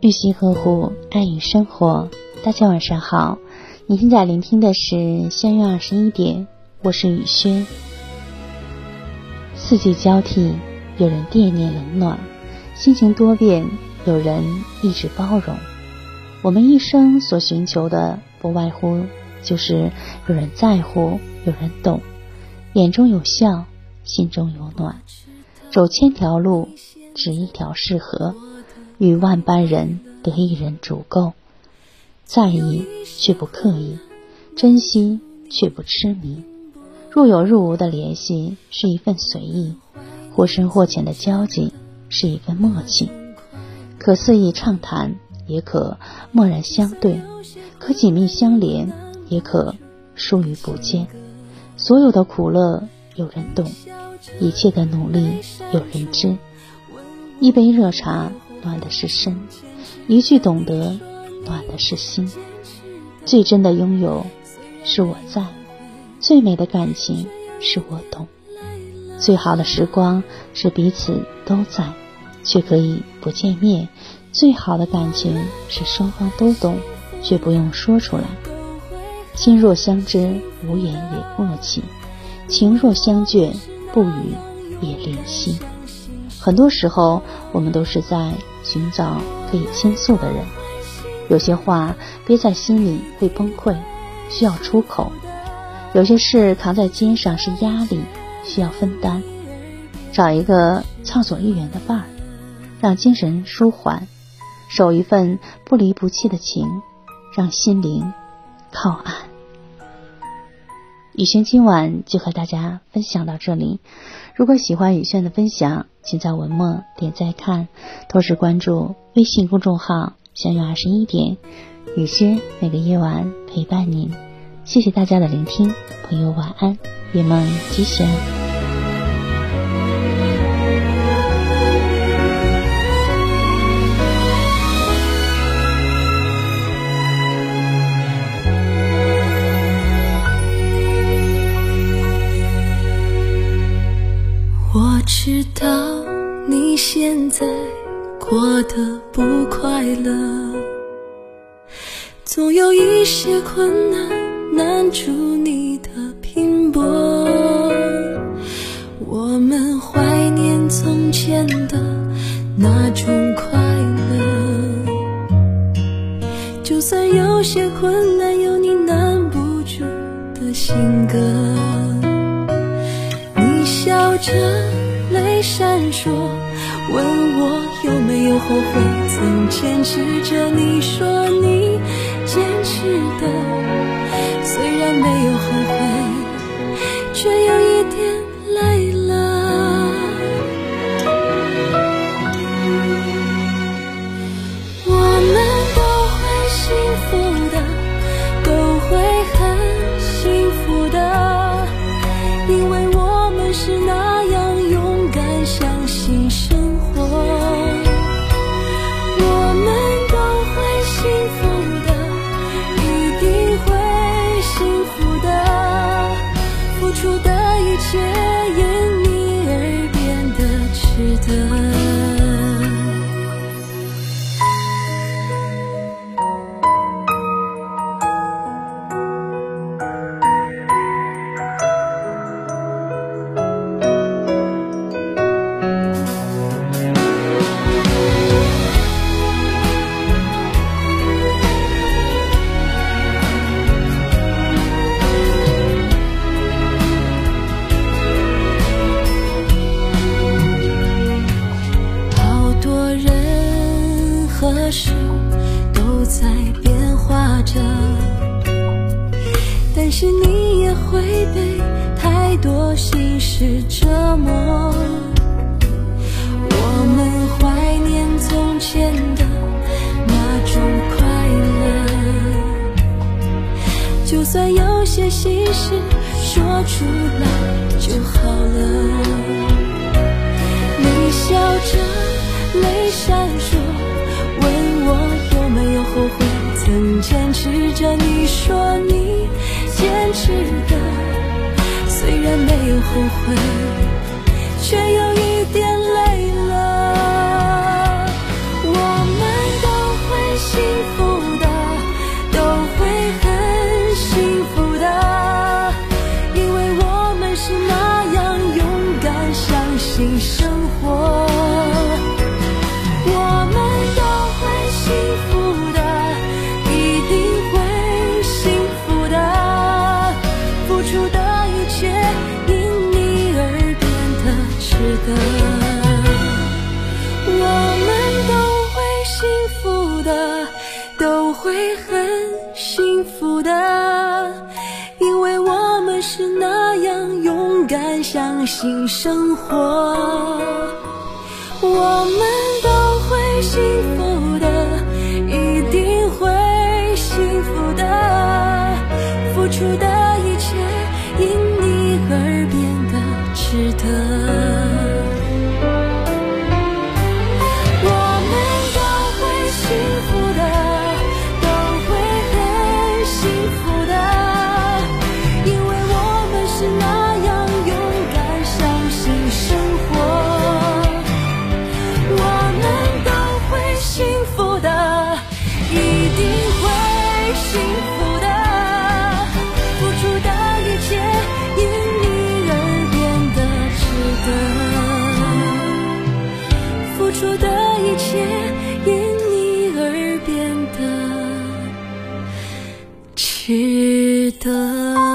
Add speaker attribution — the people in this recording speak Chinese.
Speaker 1: 用心呵护，爱与生活。大家晚上好，你现在聆听的是相约二十一点，我是雨轩。四季交替，有人惦念冷暖；心情多变，有人一直包容。我们一生所寻求的，不外乎就是有人在乎，有人懂，眼中有笑，心中有暖。走千条路，只一条适合。与万般人得一人足够，在意却不刻意，珍惜却不痴迷。若有若无的联系是一份随意，或深或浅的交集是一份默契。可肆意畅谈，也可默然相对；可紧密相连，也可疏于不见。所有的苦乐有人懂，一切的努力有人知。一杯热茶。暖的是身，一句懂得，暖的是心。最真的拥有，是我在；最美的感情，是我懂；最好的时光，是彼此都在，却可以不见面。最好的感情，是双方都懂，却不用说出来。心若相知，无言也默契；情若相眷，不语也怜惜。很多时候，我们都是在。寻找可以倾诉的人，有些话憋在心里会崩溃，需要出口；有些事扛在肩上是压力，需要分担。找一个畅所欲言的伴儿，让精神舒缓；守一份不离不弃的情，让心灵靠岸。雨轩今晚就和大家分享到这里。如果喜欢雨轩的分享，请在文末点再看，同时关注微信公众号“相约二十一点”，雨轩每个夜晚陪伴您。谢谢大家的聆听，朋友晚安，夜梦吉祥。
Speaker 2: 现在过得不快乐，总有一些困难难住你的拼搏。我们怀念从前的那种快乐，就算有些困难有你难不住的性格，你笑着。泪闪烁，问我有没有后悔，曾坚持着你说你坚持的，虽然没有后悔，却有一点。是折磨。我们怀念从前的那种快乐，就算有些心事说出来就好了。你笑着，泪闪烁，问我有没有后悔，曾坚持着你说你值得。虽然没有后悔，却新，生活。我们都会幸福的，一定会幸福的。付出的一切因你而变得值得。值得